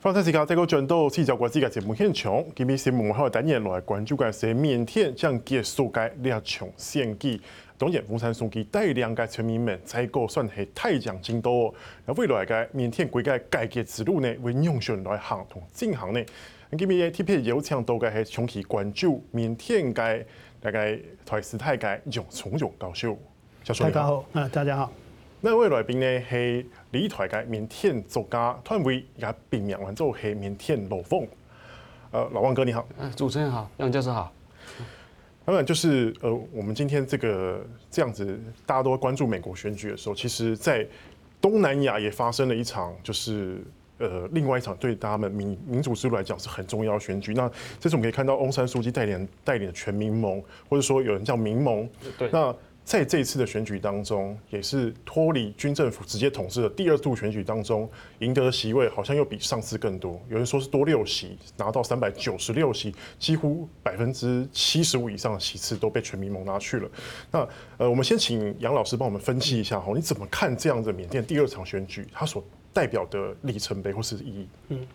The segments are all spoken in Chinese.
方太时间，这个转到四条国际嘅节目现场，今日新闻还有单元来关注嘅是缅甸将结束嘅列强选举，当然翁山书记带领嘅全民们在个算系太阳进度，那未来嘅缅甸国家改革之路呢，会用上来行同进行呢？今日特别有请到嘅系长期关注缅甸嘅大概台视台嘅杨聪荣教授，大家好，啊，大家好。那位来宾呢系理台嘅缅甸作家团委，也别名叫做系缅甸老凤。呃，老王哥你好，主持人好，杨教授好。当然就是呃，我们今天这个这样子，大家都关注美国选举的时候，其实，在东南亚也发生了一场，就是。呃，另外一场对他们民民主之路来讲是很重要的选举。那这次我们可以看到翁山苏姬带领带领的全民盟，或者说有人叫民盟。对。那在这一次的选举当中，也是脱离军政府直接统治的第二度选举当中，赢得的席位好像又比上次更多。有人说是多六席，拿到三百九十六席，几乎百分之七十五以上的席次都被全民盟拿去了。那呃，我们先请杨老师帮我们分析一下哈，你怎么看这样的缅甸第二场选举？他所代表的里程碑或是意义。嗯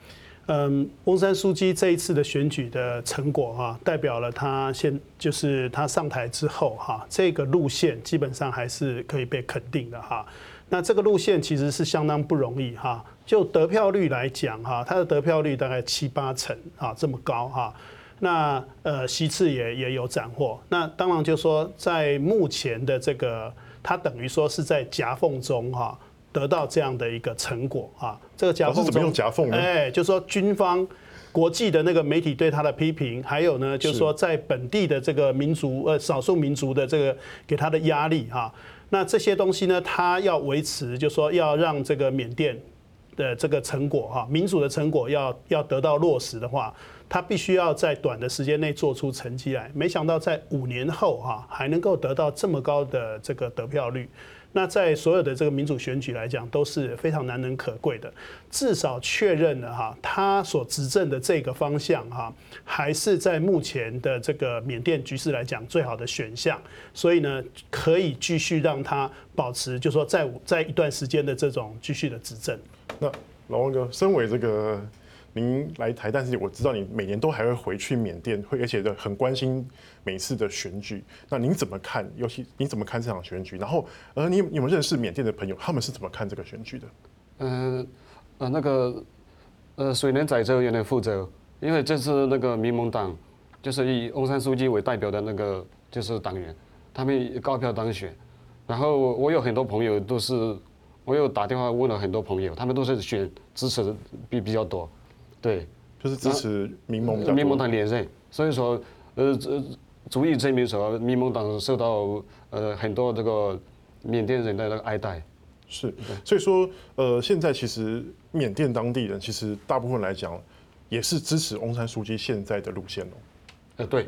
嗯，翁山苏姬这一次的选举的成果哈，代表了他现就是他上台之后哈，这个路线基本上还是可以被肯定的哈。那这个路线其实是相当不容易哈。就得票率来讲哈，他的得票率大概七八成啊，这么高哈。那呃席次也也有斩获。那当然就说在目前的这个，他等于说是在夹缝中哈。得到这样的一个成果啊，这个夹缝怎么用夹缝呢？哎，就是说军方、国际的那个媒体对他的批评，还有呢，就是说在本地的这个民族呃少数民族的这个给他的压力哈，那这些东西呢，他要维持，就是说要让这个缅甸的这个成果哈，民主的成果要要得到落实的话，他必须要在短的时间内做出成绩来。没想到在五年后哈，还能够得到这么高的这个得票率。那在所有的这个民主选举来讲，都是非常难能可贵的。至少确认了哈，他所执政的这个方向哈，还是在目前的这个缅甸局势来讲最好的选项。所以呢，可以继续让他保持，就说在在一段时间的这种继续的执政。那老王哥，身为这个。您来台，但是我知道你每年都还会回去缅甸，会而且的很关心每次的选举。那您怎么看？尤其你怎么看这场选举？然后，呃，你有没有认识缅甸的朋友？他们是怎么看这个选举的？嗯，呃，那个，呃，水莲仔州有点负责，因为这次那个民盟党就是以翁山书记为代表的那个就是党员，他们高票当选。然后我有很多朋友都是，我有打电话问了很多朋友，他们都是选支持的比比较多。对，就是支持民盟的，民盟党连任，所以说，呃，这足以证明说，民盟党受到呃很多这个缅甸人的那个爱戴。是，所以说，呃，现在其实缅甸当地人其实大部分来讲，也是支持翁山书记现在的路线哦。呃，对。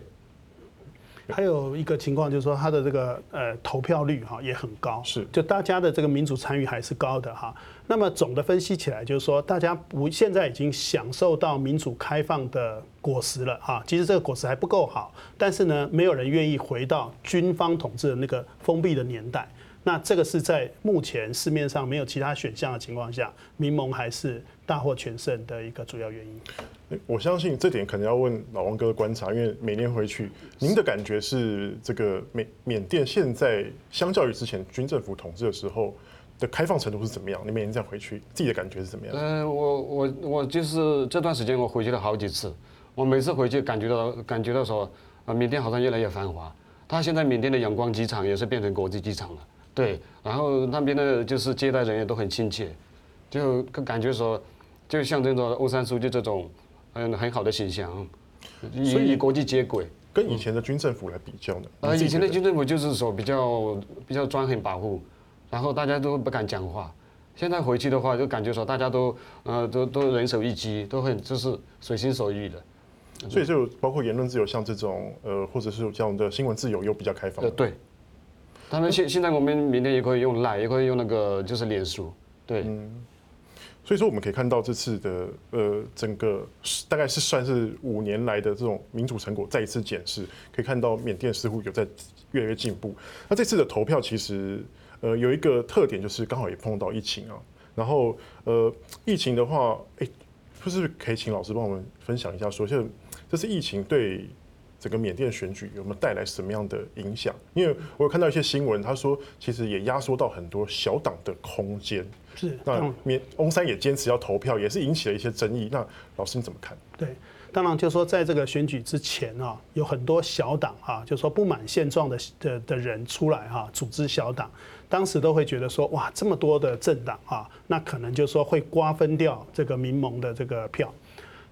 还有一个情况就是说，他的这个呃投票率哈也很高，是就大家的这个民主参与还是高的哈。那么总的分析起来就是说，大家不现在已经享受到民主开放的果实了哈。其实这个果实还不够好，但是呢，没有人愿意回到军方统治的那个封闭的年代。那这个是在目前市面上没有其他选项的情况下，民盟还是大获全胜的一个主要原因。我相信这点可能要问老王哥的观察，因为每年回去，您的感觉是这个缅缅甸现在相较于之前军政府统治的时候的开放程度是怎么样？你每年这样回去，自己的感觉是怎么样？嗯，我我我就是这段时间我回去了好几次，我每次回去感觉到感觉到说啊，缅甸好像越来越繁华。它现在缅甸的仰光机场也是变成国际机场了，对，然后那边的就是接待人员都很亲切，就感觉说就象征着欧山书记这种。嗯，很好的形象，所以与国际接轨。跟以前的军政府来比较呢？呃，以前的军政府就是说比较比较专横跋扈，然后大家都不敢讲话。现在回去的话，就感觉说大家都呃都都人手一机，都很就是随心所欲的。所以就包括言论自由，像这种呃，或者是这样的新闻自由，又比较开放。呃，对。他们现现在我们明天也可以用赖也可以用那个就是脸书，对。嗯所以说，我们可以看到这次的呃，整个大概是算是五年来的这种民主成果再一次检视，可以看到缅甸似乎有在越来越进步。那这次的投票其实呃有一个特点，就是刚好也碰到疫情啊。然后呃疫情的话，哎，不是可以请老师帮我们分享一下，说，就这次疫情对整个缅甸选举有没有带来什么样的影响？因为我有看到一些新闻，他说其实也压缩到很多小党的空间。是，那缅翁山也坚持要投票，也是引起了一些争议。那老师你怎么看？对。当然，就是说，在这个选举之前啊，有很多小党啊，就是说不满现状的的的人出来哈，组织小党，当时都会觉得说，哇，这么多的政党啊，那可能就是说会瓜分掉这个民盟的这个票。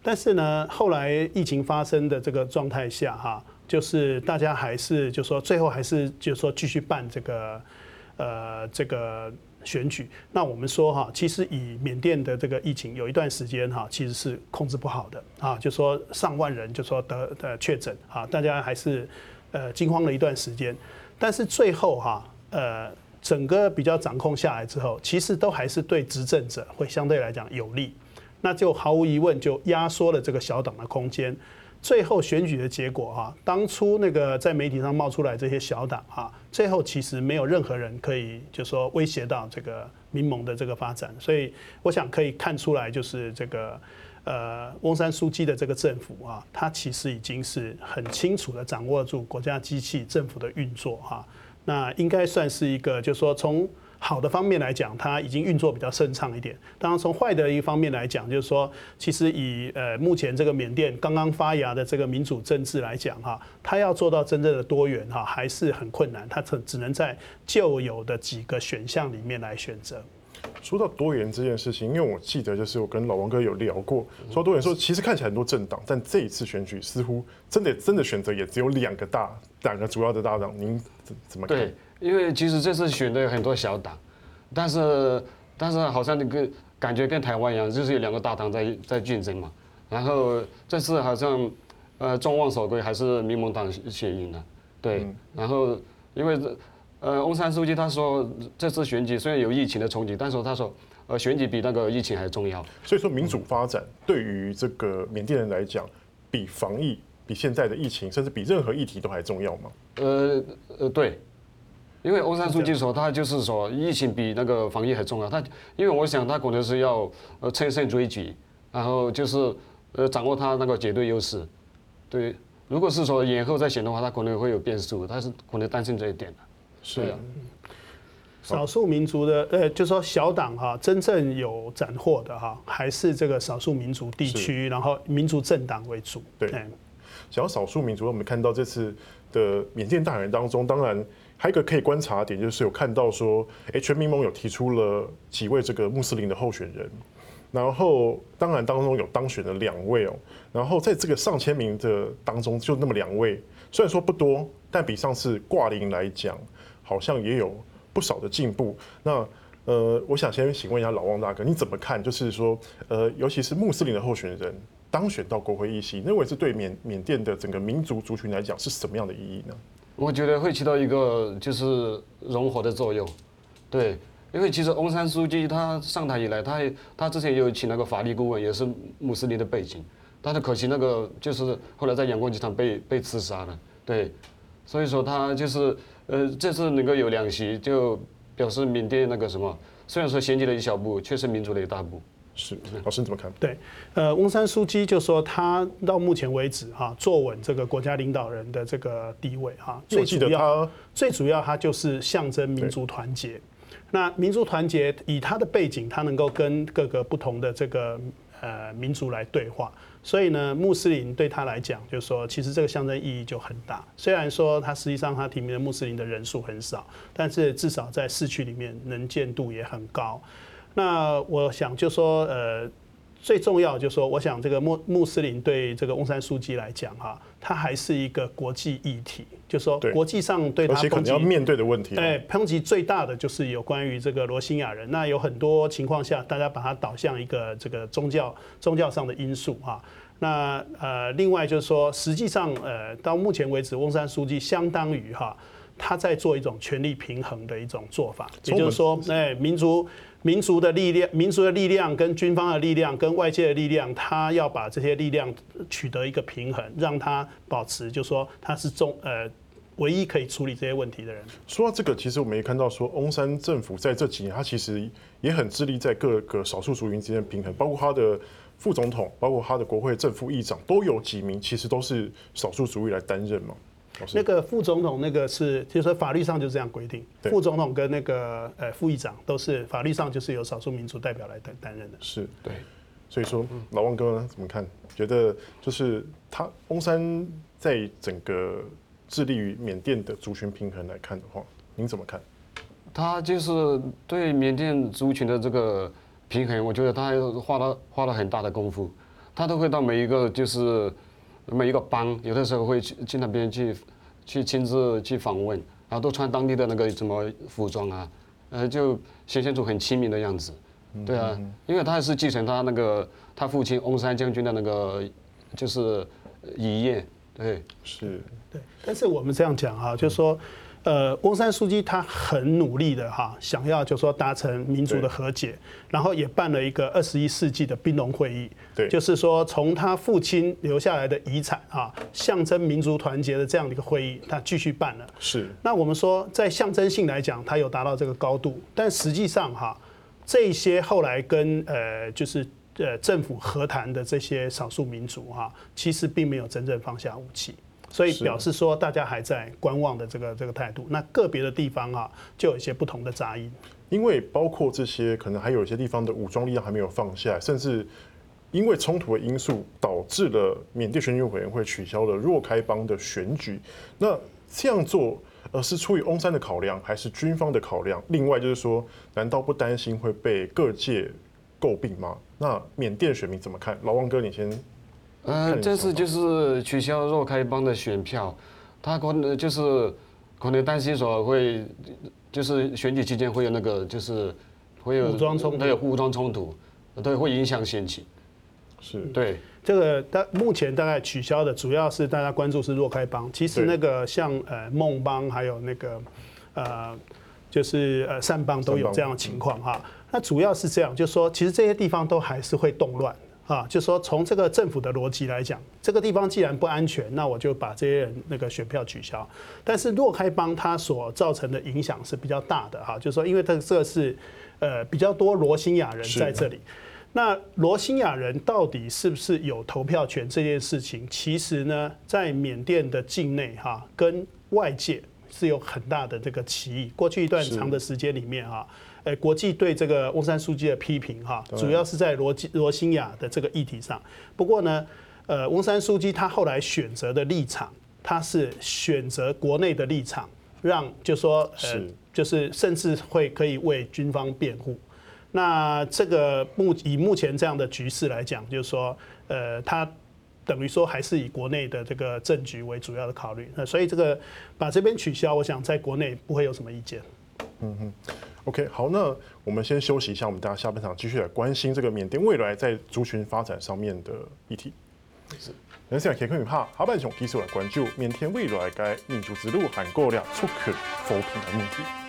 但是呢，后来疫情发生的这个状态下哈，就是大家还是就说最后还是就是说继续办这个呃这个。选举，那我们说哈，其实以缅甸的这个疫情，有一段时间哈，其实是控制不好的啊，就说上万人就说得呃确诊啊，大家还是呃惊慌了一段时间，但是最后哈，呃，整个比较掌控下来之后，其实都还是对执政者会相对来讲有利，那就毫无疑问就压缩了这个小党的空间。最后选举的结果哈，当初那个在媒体上冒出来这些小党哈，最后其实没有任何人可以就说威胁到这个民盟的这个发展，所以我想可以看出来，就是这个呃翁山苏姬的这个政府啊，他其实已经是很清楚的掌握住国家机器政府的运作哈，那应该算是一个就是说从。好的方面来讲，它已经运作比较顺畅一点。当然，从坏的一方面来讲，就是说，其实以呃目前这个缅甸刚刚发芽的这个民主政治来讲，哈，它要做到真正的多元，哈，还是很困难。它只只能在旧有的几个选项里面来选择。说到多元这件事情，因为我记得就是我跟老王哥有聊过，说到多元说其实看起来很多政党，但这一次选举似乎真的真的选择也只有两个大两个主要的大党，您怎怎么看？因为其实这次选的有很多小党，但是但是好像那个感觉跟台湾一样，就是有两个大党在在竞争嘛。然后这次好像呃众望所归还是民盟党选赢了，对。然后因为呃翁山书记他说这次选举虽然有疫情的冲击，但是他说呃选举比那个疫情还重要。所以说民主发展对于这个缅甸人来讲，比防疫、比现在的疫情，甚至比任何议题都还重要吗？呃呃对。因为欧山书记说，他就是说疫情比那个防疫还重要。他因为我想他可能是要呃乘胜追击，然后就是呃掌握他那个绝对优势。对，如果是说延后再选的话，他可能会有变数，他是可能担心这一点的。是啊。少数民族的呃，就是说小党哈，真正有斩获的哈，还是这个少数民族地区，然后民族政党为主。对。讲到少数民族，我们看到这次的缅甸大选当中，当然。还有一个可以观察点，就是有看到说，哎，全民盟有提出了几位这个穆斯林的候选人，然后当然当中有当选的两位哦，然后在这个上千名的当中，就那么两位，虽然说不多，但比上次挂零来讲，好像也有不少的进步。那呃，我想先请问一下老汪大哥，你怎么看？就是说，呃，尤其是穆斯林的候选人当选到国会议席，认为是对缅缅甸的整个民族族群来讲是什么样的意义呢？我觉得会起到一个就是融合的作用，对，因为其实翁山书记他上台以来，他他之前有请那个法律顾问，也是穆斯林的背景，但是可惜那个就是后来在阳光集团被被刺杀了，对，所以说他就是呃这次能够有两席，就表示缅甸那个什么，虽然说先进了一小步，却是民主的一大步。是，老师你怎么看？对，呃，翁山书记就说他到目前为止哈，坐稳这个国家领导人的这个地位哈，最主要最主要他就是象征民族团结。那民族团结以他的背景，他能够跟各个不同的这个呃民族来对话，所以呢，穆斯林对他来讲，就是说其实这个象征意义就很大。虽然说他实际上他提名的穆斯林的人数很少，但是至少在市区里面能见度也很高。那我想就说，呃，最重要就是说，我想这个穆穆斯林对这个翁山书记来讲哈，他还是一个国际议题，就是说国际上对他可能要面对的问题。对，抨击最大的就是有关于这个罗兴亚人。那有很多情况下，大家把它导向一个这个宗教宗教上的因素哈。那呃，另外就是说，实际上呃，到目前为止，翁山书记相当于哈，他在做一种权力平衡的一种做法，也就是说，哎，民族。民族的力量、民族的力量跟军方的力量跟外界的力量，他要把这些力量取得一个平衡，让他保持，就说他是中呃唯一可以处理这些问题的人。说到这个，其实我们也看到说，翁山政府在这几年，他其实也很致力在各个少数族群之间平衡，包括他的副总统，包括他的国会正副议长，都有几名其实都是少数族裔来担任嘛。那个副总统那个是，就是说法律上就这样规定，副总统跟那个呃副议长都是法律上就是由少数民族代表来担担任的。是对，所以说老王哥呢怎么看？觉得就是他翁山在整个致力于缅甸的族群平衡来看的话，您怎么看？他就是对缅甸族群的这个平衡，我觉得他花了花了很大的功夫，他都会到每一个就是。每一个帮，有的时候会去去那边去，去亲自去访问，然后都穿当地的那个什么服装啊，呃，就显现出很亲民的样子，对啊，因为他是继承他那个他父亲翁山将军的那个就是遗业，对，是，对，但是我们这样讲哈，就是说。呃，翁山书记他很努力的哈，想要就说达成民族的和解，然后也办了一个二十一世纪的宾农会议，对，就是说从他父亲留下来的遗产啊，象征民族团结的这样的一个会议，他继续办了。是。那我们说，在象征性来讲，他有达到这个高度，但实际上哈，这些后来跟呃就是呃政府和谈的这些少数民族哈，其实并没有真正放下武器。所以表示说，大家还在观望的这个这个态度。那个别的地方啊，就有一些不同的杂音。因为包括这些，可能还有一些地方的武装力量还没有放下，甚至因为冲突的因素，导致了缅甸选举委员会取消了若开邦的选举。那这样做，呃，是出于翁山的考量，还是军方的考量？另外就是说，难道不担心会被各界诟病吗？那缅甸选民怎么看？老王哥，你先。呃，这次就是取消若开邦的选票，他可能就是可能担心说会，就是选举期间会有那个就是会有武装冲突，对武装冲突，对会影响选情。是对这个大目前大概取消的主要是大家关注是若开邦，其实那个像呃孟邦还有那个呃就是呃善邦都有这样的情况哈。那主要是这样，就是说其实这些地方都还是会动乱。啊，就说从这个政府的逻辑来讲，这个地方既然不安全，那我就把这些人那个选票取消。但是若开邦它所造成的影响是比较大的哈，就是说因为它这个是呃比较多罗兴亚人在这里，那罗兴亚人到底是不是有投票权这件事情，其实呢在缅甸的境内哈跟外界是有很大的这个歧义。过去一段长的时间里面哈。诶，国际对这个翁山书记的批评哈，主要是在罗罗兴亚的这个议题上。不过呢，呃，翁山书记他后来选择的立场，他是选择国内的立场，让就说呃，就是甚至会可以为军方辩护。那这个目以目前这样的局势来讲，就是说，呃，他等于说还是以国内的这个政局为主要的考虑。那所以这个把这边取消，我想在国内不会有什么意见。嗯哼。OK，好，那我们先休息一下，我们大家下半场继续来关心这个缅甸未来在族群发展上面的议题。是，那现在可以看下下半场继续来关注缅甸未来该民族之路韩国俩出口扶贫的问题。